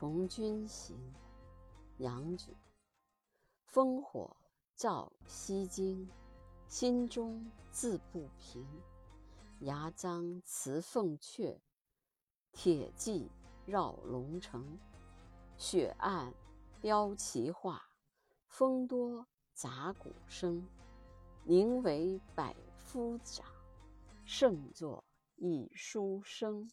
从军行，杨举。烽火照西京，心中自不平。牙璋辞凤阙，铁骑绕龙城。雪暗标旗画，风多杂鼓声。宁为百夫长，胜作一书生。